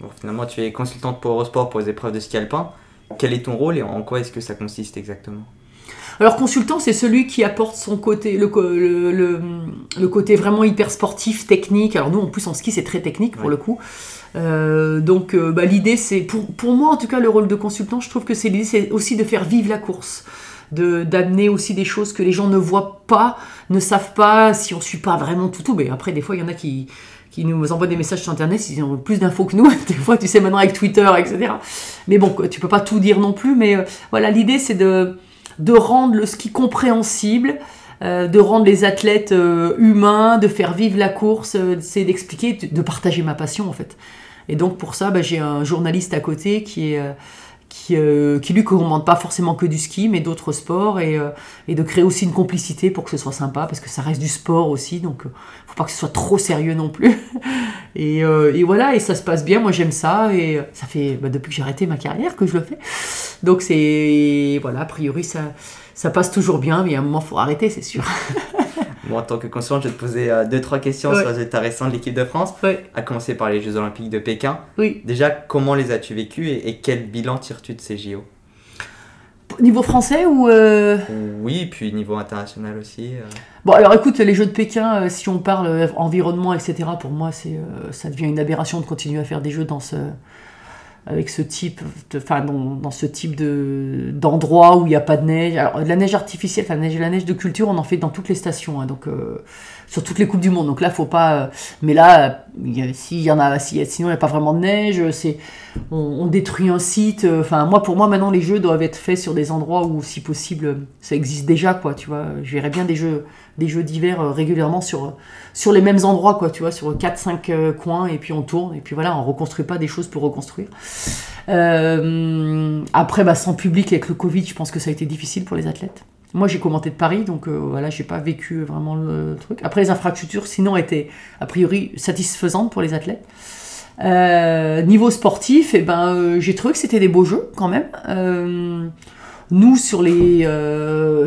Bon, finalement, tu es consultante pour Eurosport pour les épreuves de ski alpin. Quel est ton rôle et en quoi est-ce que ça consiste exactement? Alors consultant, c'est celui qui apporte son côté, le, le, côté vraiment hyper sportif, technique. Alors nous, en plus en ski, c'est très technique pour le coup. Euh, donc euh, bah, l'idée, c'est pour, pour moi en tout cas le rôle de consultant, je trouve que c'est l'idée, c'est aussi de faire vivre la course de d'amener aussi des choses que les gens ne voient pas, ne savent pas, si on suit pas vraiment tout tout. Mais après, des fois, il y en a qui, qui nous envoient des messages sur Internet, ils ont plus d'infos que nous. Des fois, tu sais, maintenant avec Twitter, etc. Mais bon, tu peux pas tout dire non plus. Mais euh, voilà, l'idée, c'est de de rendre le ski compréhensible, euh, de rendre les athlètes euh, humains, de faire vivre la course, euh, c'est d'expliquer, de, partager ma passion en fait. Et donc pour ça, bah, j'ai un journaliste à côté qui est qui, qui, lui commande pas forcément que du ski, mais d'autres sports, et, et, de créer aussi une complicité pour que ce soit sympa, parce que ça reste du sport aussi, donc faut pas que ce soit trop sérieux non plus. et, et, voilà, et ça se passe bien, moi j'aime ça, et ça fait bah, depuis que j'ai arrêté ma carrière que je le fais. Donc c'est voilà, a priori ça, ça passe toujours bien, mais à un moment faut arrêter, c'est sûr. Bon, en tant que consultant, je vais te poser euh, deux, trois questions sur les résultats récents de l'équipe de France. À commencer par les Jeux Olympiques de Pékin. Oui. Déjà, comment les as-tu vécus et, quel bilan tires-tu de ces JO Niveau français ou euh... Oui, puis niveau international aussi. Euh. Bon, alors écoute, les Jeux de Pékin, euh, si on parle environnement, etc., pour moi, c'est, ça devient une aberration de continuer à faire des Jeux dans ce, avec ce type, enfin dans, ce type de d'endroit où il n'y a pas de neige. Alors la neige artificielle, la neige, la neige de culture, on en fait dans toutes les stations, hein, donc euh, sur toutes les coupes du monde. Donc là, faut pas. Euh, mais là, s'il y en a, sinon il n'y a pas vraiment de neige. On, détruit un site. Euh, enfin moi, pour moi, maintenant les jeux doivent être faits sur des endroits où, si possible, ça existe déjà, quoi. Tu vois, je verrais bien des jeux des jeux d'hiver euh, régulièrement sur, les mêmes endroits, quoi, tu vois, sur 4-5 euh, coins, et puis on tourne, et puis voilà, on reconstruit pas des choses pour reconstruire. Euh, après, bah, sans public avec le Covid, je pense que ça a été difficile pour les athlètes. Moi, j'ai commenté de Paris, donc euh, voilà, j'ai pas vécu vraiment le truc. Après, les infrastructures, sinon, étaient a priori satisfaisantes pour les athlètes. Euh, niveau sportif, eh ben, euh, j'ai trouvé que c'était des beaux jeux quand même. Euh, nous, sur les,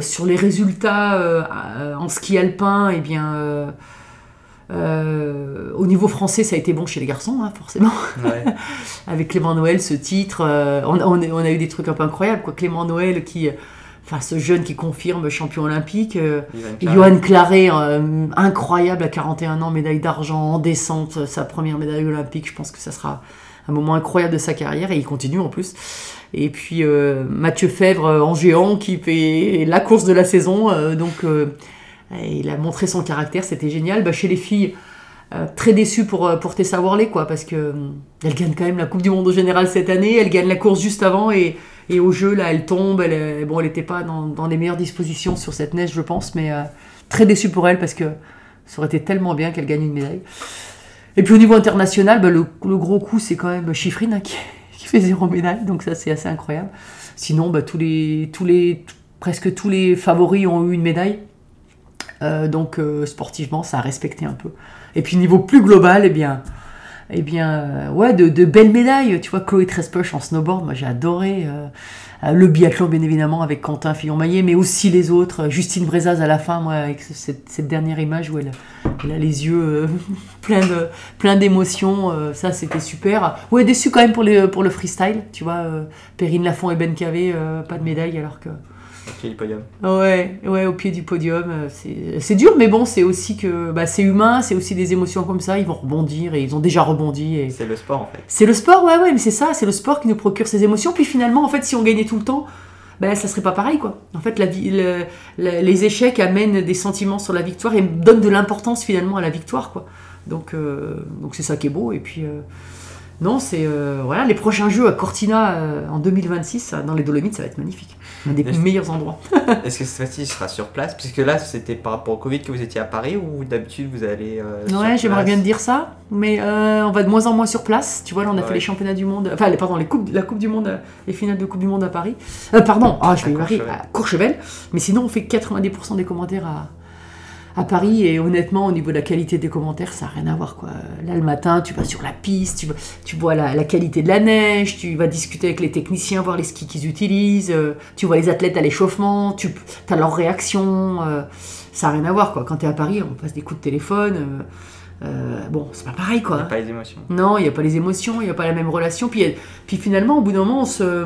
sur les résultats en ski alpin, eh bien, au niveau français, ça a été bon chez les garçons, hein, forcément. Ouais. Avec Clément Noël, ce titre, on, on a- eu des trucs un peu incroyables. Quoi. Clément Noël, qui, enfin, ce jeune qui confirme champion olympique. euh. Johan Claret, euh, incroyable à 41 ans, médaille d'argent en descente, sa première médaille olympique. Je pense que ça sera un moment incroyable de sa carrière et il continue en plus. Et puis euh, Mathieu Fèvre euh, en géant qui fait la course de la saison. euh, donc il a montré son caractère, c'était génial. Bah, chez les filles, très déçu pour, pour Tessa Worley, quoi, parce que elle gagne quand même la Coupe du Monde au général cette année. Elle gagne la course juste avant et, et au jeu, là, elle tombe. Elle, bon, elle n'était pas dans, les meilleures dispositions sur cette neige, je pense, mais euh, très déçu pour elle parce que ça aurait été tellement bien qu'elle gagne une médaille. Et puis au niveau international, bah, le, gros coup, c'est quand même Chiffrine hein, qui, qui fait zéro médaille, donc ça c'est assez incroyable. Sinon, bah, tous les, tous les, presque tous les favoris ont eu une médaille. Euh, donc euh, sportivement, ça a respecté un peu. Et puis niveau plus global, eh bien, eh bien, euh, ouais, de, belles médailles. Tu vois, Chloé Trespoche en snowboard, moi j'ai adoré. euh, euh, le biathlon, bien évidemment, avec Quentin Fillon-Maillet, mais aussi les autres. Justine Brezaz à la fin, moi, avec ce- cette, dernière image où elle, a les yeux euh, plein ça, c'était super. Ouais, déçu quand même pour, le freestyle. Tu vois, Perrine Lafont et Ben Cavé, pas de médaille, alors que. Ok, le podium. Ouais, ouais, au pied du podium, euh, c'est dur, mais bon, c'est aussi que bah, c'est humain, c'est aussi des émotions comme ça, ils vont rebondir et ils ont déjà rebondi. Et... C'est le sport en fait. C'est le sport, ouais, ouais, mais c'est ça, c'est le sport qui nous procure ces émotions. Puis finalement, en fait, si on gagnait tout le temps, ben, ça serait pas pareil, quoi. En fait, la le- les échecs amènent des sentiments sur la victoire et donnent de l'importance finalement à la victoire, quoi. Donc, euh, donc c'est ça qui est beau. Et puis, euh, non, c'est euh, voilà, les prochains jeux à Cortina euh, en 2026 ça, dans les Dolomites, ça va être magnifique. Un des Est-ce- meilleurs endroits. Est-ce que cette fois-ci sera sur place? Puisque là c'était par rapport au Covid que vous étiez à Paris ou d'habitude vous allez. euh, Ouais, j'aimerais bien te dire ça, mais euh, on va de moins en moins sur place. Tu vois, là, on a fait les championnats du monde, enfin, les, pardon, les coupes, la Coupe du Monde, les finales de Coupe du Monde à Paris. Pardon, ah, je À vais y à Courchevel. Mais sinon, on fait 90% des commentaires à, à Paris, et honnêtement, au niveau de la qualité des commentaires, ça n'a rien à voir, quoi. Là, le matin, tu vas sur la piste, tu, vois- tu vois la, la qualité de la neige, tu vas discuter avec les techniciens, voir les skis qu'ils utilisent, euh, tu vois les athlètes à l'échauffement, tu as leurs réactions. euh, ça n'a rien à voir, quoi. Quand tu es à Paris, on passe des coups de téléphone. euh, bon, c'est pas pareil, Il n'y quoi. a pas les émotions. Non, il n'y a pas les émotions, il n'y a pas la même relation. Puis, puis finalement, au bout d'un moment, on se.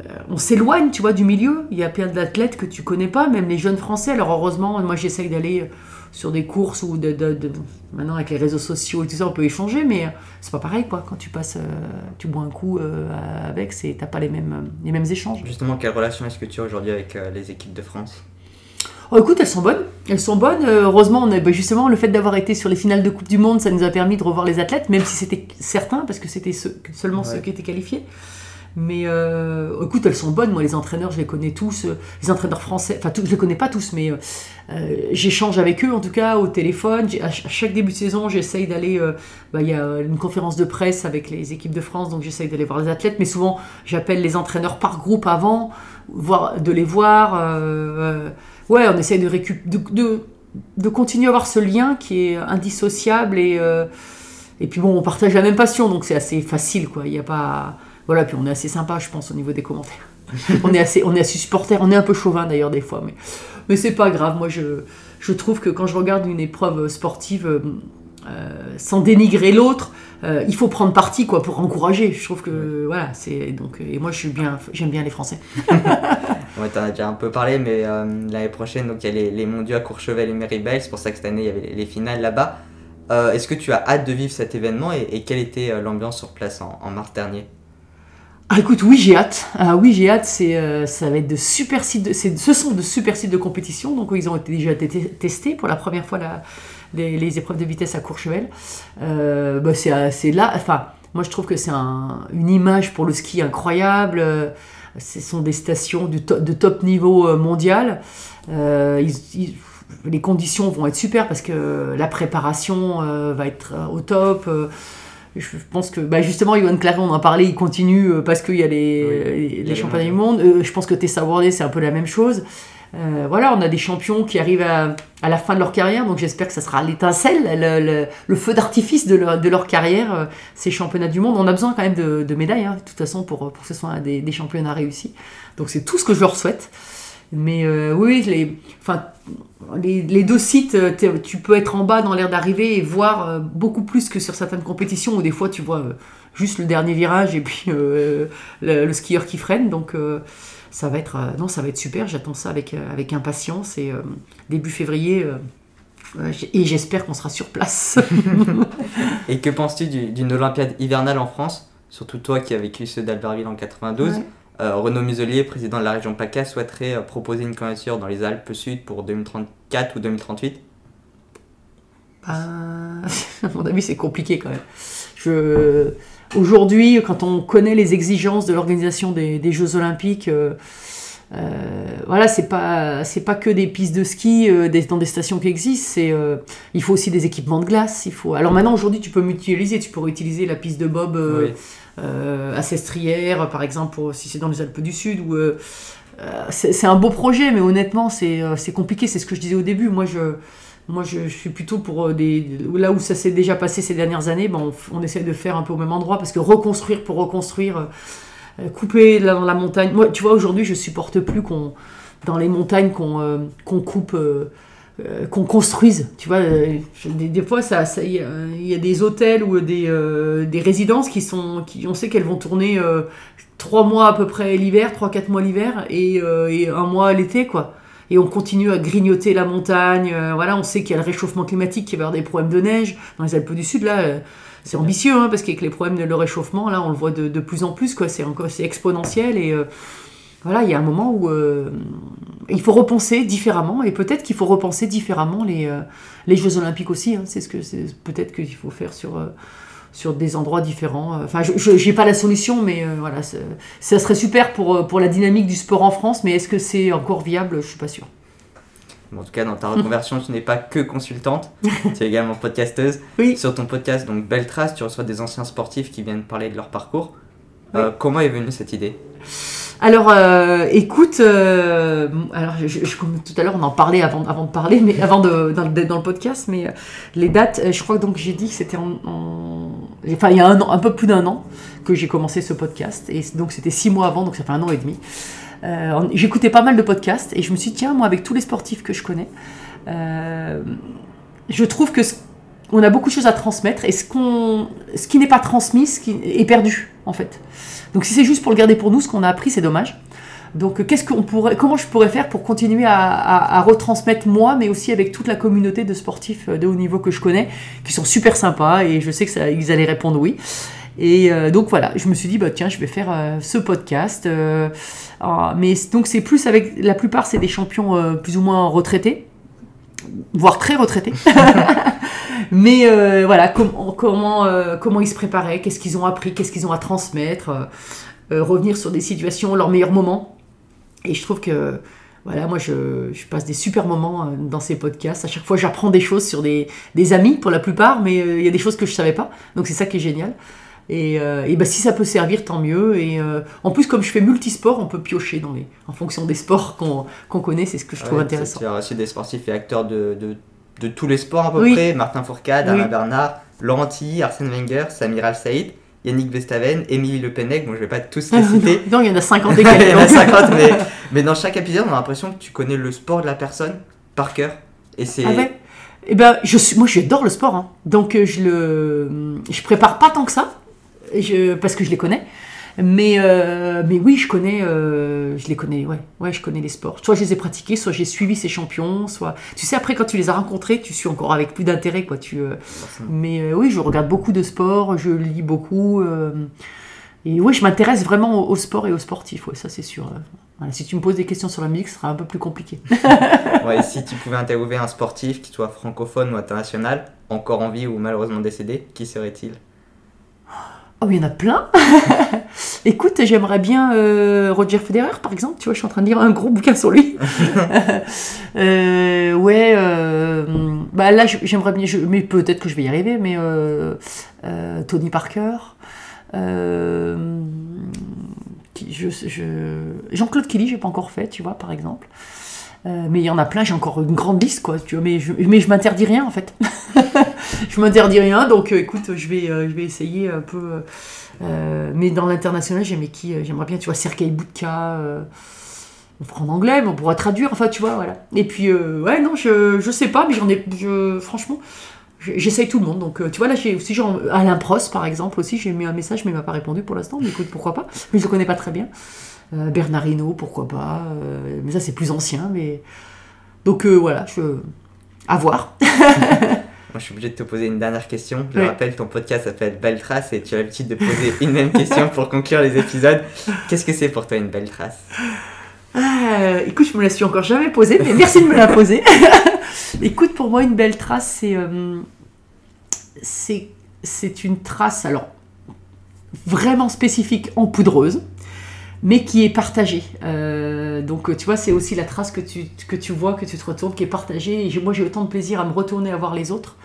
Euh, on s'éloigne, tu vois, du milieu. Il y a plein d'athlètes que tu connais pas, même les jeunes Français. Alors heureusement, moi j'essaye d'aller euh, sur des courses ou de, de- de- maintenant avec les réseaux sociaux et tout ça, on peut échanger, mais euh, c'est pas pareil, quoi. Quand tu passes, euh, tu bois un coup euh, avec, c'est t'as pas les mêmes, les mêmes échanges. Justement, quelle relation est-ce que tu as aujourd'hui avec euh, les équipes de France? Oh, écoute, elles sont bonnes. Elles sont bonnes. Heureusement, on a, bah, justement, le fait d'avoir été sur les finales de Coupe du Monde, ça nous a permis de revoir les athlètes, même si c'était certains, parce que c'était seulement Ouais. ceux qui étaient qualifiés. Mais euh, écoute, elles sont bonnes. Moi, les entraîneurs, je les connais tous. Euh, Les entraîneurs français, enfin, je les connais pas tous, mais euh, j'échange avec eux, en tout cas, au téléphone. À, ch- à chaque début de saison, j'essaye d'aller. bah, Il y a une conférence de presse avec les équipes de France, donc j'essaye d'aller voir les athlètes. Mais souvent, j'appelle les entraîneurs par groupe avant, voir, de les voir. ouais, on essaye de, récup- de, de, continuer à avoir ce lien qui est indissociable et. et puis bon, on partage la même passion, donc c'est assez facile, quoi. Il y a pas, voilà. Puis on est assez sympa, je pense, au niveau des commentaires. on est assez, on est assez supporters. On est un peu chauvin d'ailleurs des fois, mais mais c'est pas grave. Moi, je je trouve que quand je regarde une épreuve sportive, euh, euh, sans dénigrer l'autre, euh, il faut prendre parti, quoi, pour encourager. Je trouve que voilà, c'est donc. Et moi, je suis bien, j'aime bien les Français. Ouais, t'en as déjà un peu parlé, mais euh, l'année prochaine, donc il y a les, les mondiaux à Courchevel et Méribel. C'est pour ça que cette année, il y avait les, les finales là-bas. Est-ce que tu as hâte de vivre cet événement et, et quelle était l'ambiance sur place en, en mars dernier? Ah, écoute, oui, j'ai hâte. Ah, oui, j'ai hâte. C'est, euh, ça va être de super sites. De, ce sont de super sites de compétition. Donc, ils ont déjà été testés pour la première fois la- les, les épreuves de vitesse à Courchevel. Euh, bah, c'est, là. Enfin, moi, je trouve que c'est un- une image pour le ski incroyable. Ce sont des stations de top niveau euh, mondial. Euh, ils- ils- les conditions vont être super parce que la préparation euh, va être euh, au top. Je pense que bah justement, Johan Claret, on en parlait, il continue euh, parce qu'il y a les, Oui, les- championnats du monde. Euh, je pense que Tessa Worley, c'est un peu la même chose. Euh, voilà, on a des champions qui arrivent à, à la fin de leur carrière, donc j'espère que ça sera l'étincelle, le, le- le feu d'artifice de leur, de leur carrière, euh, ces championnats du monde. On a besoin quand même de, de médailles, hein, de toute façon, pour, pour que ce soit des, des championnats réussis. Donc c'est tout ce que je leur souhaite. Mais euh, oui, les, enfin, les, les deux sites, euh, tu peux être en bas dans l'air d'arrivée et voir euh, beaucoup plus que sur certaines compétitions où des fois tu vois euh, juste le dernier virage et puis euh, le, le skieur qui freine. Donc euh, ça va être, euh, non, ça va être super. J'attends ça avec, avec impatience et euh, début février. et j'espère qu'on sera sur place. Et que penses-tu du- d'une Olympiade hivernale en France? Surtout toi qui as vécu ceux d'Albertville en 92. Ouais. Euh, Renaud Muselier, président de la région PACA, souhaiterait euh, proposer une candidature dans les Alpes Sud pour 2034 ou 2038. Ben, à mon avis, c'est compliqué quand même. Je... Aujourd'hui, quand on connaît les exigences de l'organisation des, des Jeux Olympiques, euh, euh, voilà, c'est pas c'est pas que des pistes de ski euh, des- dans des stations qui existent. C'est il faut aussi des équipements de glace. Il faut. Alors maintenant, aujourd'hui, tu peux mutualiser. Tu pourrais utiliser la piste de bob Oui. Euh, à Sestrières, par exemple, si c'est dans les Alpes du Sud. Euh, euh, c'est un beau projet, mais honnêtement, c'est compliqué. C'est ce que je disais au début. Moi, je moi, je, suis plutôt pour des là où ça s'est déjà passé ces dernières années. Ben, on, essaie de faire un peu au même endroit parce que reconstruire pour reconstruire, couper dans la montagne. Moi, tu vois, aujourd'hui, je supporte plus qu'on dans les montagnes qu'on euh, coupe. Euh, qu'on construise, tu vois, euh, je- des, des fois ça, ça- il y, a- il y a des hôtels ou des, euh, des résidences qui sont, qui, on sait qu'elles vont tourner trois mois à peu près l'hiver, trois quatre mois l'hiver et, et un mois l'été quoi. Et on continue à grignoter la montagne. voilà, on sait qu'il y a le réchauffement climatique, qu'il va y avoir des problèmes de neige dans les Alpes du Sud là. c'est ambitieux hein, parce qu'avec les problèmes de le réchauffement là, on le voit de, de plus en plus quoi. C'est encore c'est exponentiel et voilà, il y a un moment où euh, il faut repenser différemment et peut-être qu'il faut repenser différemment les, euh, les Jeux Olympiques aussi. hein. c'est ce que c'est peut-être qu'il faut faire sur euh, sur des endroits différents. Euh, Enfin, je n'ai pas la solution, mais euh, voilà, ça serait super pour, pour la dynamique du sport en France, mais est-ce que c'est encore viable? Je suis pas sûre. Bon, en tout cas, dans ta reconversion, tu n'es pas que consultante, tu es également podcasteuse. Oui. Sur ton podcast, donc Belle Trace, tu reçois des anciens sportifs qui viennent parler de leur parcours. Comment est venue cette idée? Alors, euh, écoute, euh, alors tout à l'heure, on en parlait avant, avant de parler, mais avant de, dans, le- podcast, mais euh, les dates, je crois que j'ai dit que c'était il y a un un peu plus d'un an que j'ai commencé ce podcast, et donc c'était six mois avant, donc ça fait un an et demi. J'écoutais pas mal de podcasts et je me suis dit tiens moi avec tous les sportifs que je connais, je trouve que ce- on a beaucoup de choses à transmettre et ce ce qui n'est pas transmis, ce qui est perdu en fait. Donc si c'est juste pour le garder pour nous, ce qu'on a appris, c'est dommage. Donc euh, qu'est-ce qu'on pourrait, comment je pourrais faire pour continuer à, retransmettre moi, mais aussi avec toute la communauté de sportifs euh, de haut niveau que je connais, qui sont super sympas et je sais que allaient répondre oui. Et euh, donc voilà, je me suis dit bah tiens, je vais faire ce podcast. mais donc c'est plus avec la plupart c'est des champions plus ou moins retraités, voire très retraités. Mais euh, voilà, com- comment, euh, comment ils se préparaient, qu'est-ce qu'ils ont appris, qu'est-ce qu'ils ont à transmettre, euh, revenir sur des situations, leurs meilleurs moments. Et je trouve que, voilà, moi je, je passe des super moments dans ces podcasts. À chaque fois, j'apprends des choses sur des, des amis pour la plupart, mais il y a des choses que je savais pas. Donc c'est ça qui est génial. Et, euh, et ben, si ça peut servir, tant mieux. Et euh, en plus, comme je fais multisport, on peut piocher dans les, en fonction des sports qu'on qu'on connaît. C'est ce que je trouve Ouais, intéressant. Reçu des sportifs et acteurs de, de, de tous les sports à peu Oui. près. Martin Fourcade, Oui. Alain Bernard, Laurent Tilly, Arsène Wenger, Samir Al-Saïd, Yannick Vestaven, Émilie Le Pennec. Bon, je vais pas tous les citer. non, il y en a 50 Il y en également. a 50, mais, mais dans chaque épisode, on a l'impression que tu connais le sport de la personne par cœur. Et c'est. Ah ouais Eh ben, je suis, moi, j'adore le sport. hein. Donc, euh, je le, je prépare pas tant que ça, je, parce que je les connais. Mais, euh, mais oui, je connais, euh, je les connais, ouais, ouais, je connais les sports. Soit je les ai pratiqués, soit j'ai suivi ces champions, soit, tu sais, après quand tu les as rencontrés, tu suis encore avec plus d'intérêt, quoi. Tu, euh, mais oui, je regarde beaucoup de sport, je lis beaucoup, et oui, je m'intéresse vraiment au, au sport et aux sportifs, ouais, ça c'est sûr. Voilà, si tu me poses des questions sur la musique, ce sera un peu plus compliqué. Ouais, si tu pouvais interviewer un sportif, qui soit francophone ou international, encore en vie ou malheureusement décédé, qui serait-il? Oh, il y en a plein. Écoute, j'aimerais bien euh, Roger Federer, par exemple. Tu vois, je suis en train de lire un gros bouquin sur lui. Euh, ouais, euh, bah là, j'aimerais bien, je- mais peut-être que je vais y arriver, mais euh, Tony Parker. euh, qui- je- je- Jean-Claude Kelly, j'ai pas encore fait, tu vois, par exemple. Mais il y en a plein, j'ai encore une grande liste, quoi. Tu vois, mais je, m'interdis rien, en fait. je m'interdis rien, donc écoute, je vais, je vais essayer un peu. mais dans l'international, qui J'aimerais bien, tu vois, Sergei Boudka on prend en anglais, mais on pourra traduire, enfin tu vois, voilà. Et puis, ouais, non, je, je sais pas, mais j'en ai, franchement, J'essaye tout le monde. Donc, euh, tu vois, là, j'ai aussi genre Alain Prost, par exemple, aussi. J'ai mis un message, mais il m'a pas répondu pour l'instant. Mais écoute, pourquoi pas Mais je le connais pas très bien. Euh, Bernardino, pourquoi pas euh, Mais ça, c'est plus ancien. Mais donc voilà, je à voir. Moi, je suis obligé de te poser une dernière question. Je rappelle, ton podcast s'appelle Belle Trace et tu as l'habitude de poser une même question pour conclure les épisodes. Qu'est-ce que c'est pour toi une belle trace ah, Écoute, je me la suis encore jamais posée, mais merci de me la poser. Écoute, pour moi, une belle trace, euh, c'est c'est une trace, alors vraiment spécifique en poudreuse, mais qui est partagée. Euh, donc, tu vois, c'est aussi la trace que tu, que tu vois, que tu te retournes, qui est partagée. Et moi, j'ai autant de plaisir à me retourner à voir les autres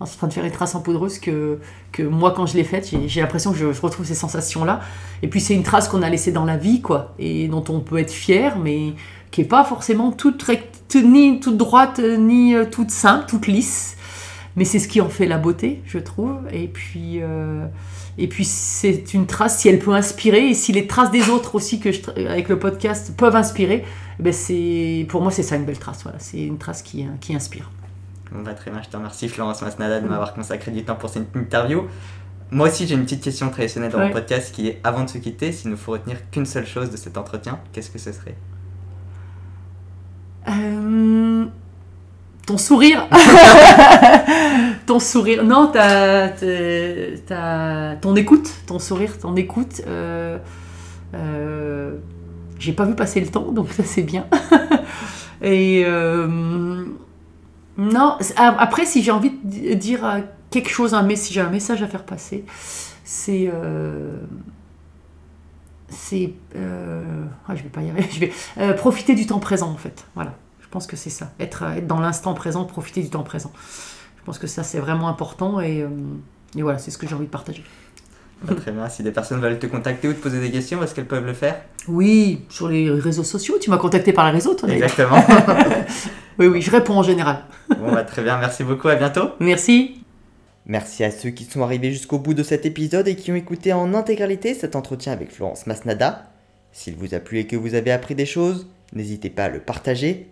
en train de faire une trace en poudreuse que, que moi, quand je l'ai faite, j'ai l'impression que je, retrouve ces sensations-là. Et puis, c'est une trace qu'on a laissée dans la vie, quoi, et dont on peut être fier, mais qui n'est pas forcément toute recte ni toute droite, ni euh, toute simple, toute lisse. Mais c'est ce qui en fait la beauté, je trouve. Et puis, euh, et puis c'est une trace, si elle peut inspirer, et si les traces des autres aussi, que je, avec le podcast, peuvent inspirer, eh ben c'est, pour moi, c'est ça une belle trace. Voilà. C'est une trace qui, qui inspire. Bon, bah, très bien, je te remercie Florence Masnada de m'avoir consacré du temps pour cette interview. Moi aussi, j'ai une petite question traditionnelle dans mon podcast qui est avant de se quitter, s'il nous faut retenir qu'une seule chose de cet entretien, qu'est-ce que ce serait? Euh, ton sourire. ton sourire. Non, ta, ton écoute. Ton sourire, ton écoute. Euh, euh, j'ai pas vu passer le temps, donc ça c'est bien. Et non, après, si j'ai envie de dire quelque chose, un message, un message à faire passer, c'est c'est. Euh, ah, je vais pas y arriver. Je vais euh, profiter du temps présent, en fait. Voilà. Je pense que c'est ça. Être, être dans l'instant présent, profiter du temps présent. Je pense que ça, c'est vraiment important et, euh, et voilà, c'est ce que j'ai envie de partager. Bah, très bien. Si des personnes veulent te contacter ou te poser des questions, est-ce qu'elles peuvent le faire? Oui, sur les réseaux sociaux. Tu m'as contacté par les réseaux, toi Exactement. oui, oui, je réponds en général. bon, bah, très bien. Merci beaucoup. À bientôt. Merci. Merci à ceux qui sont arrivés jusqu'au bout de cet épisode et qui ont écouté en intégralité cet entretien avec Florence Masnada. S'il vous a plu et que vous avez appris des choses, n'hésitez pas à le partager,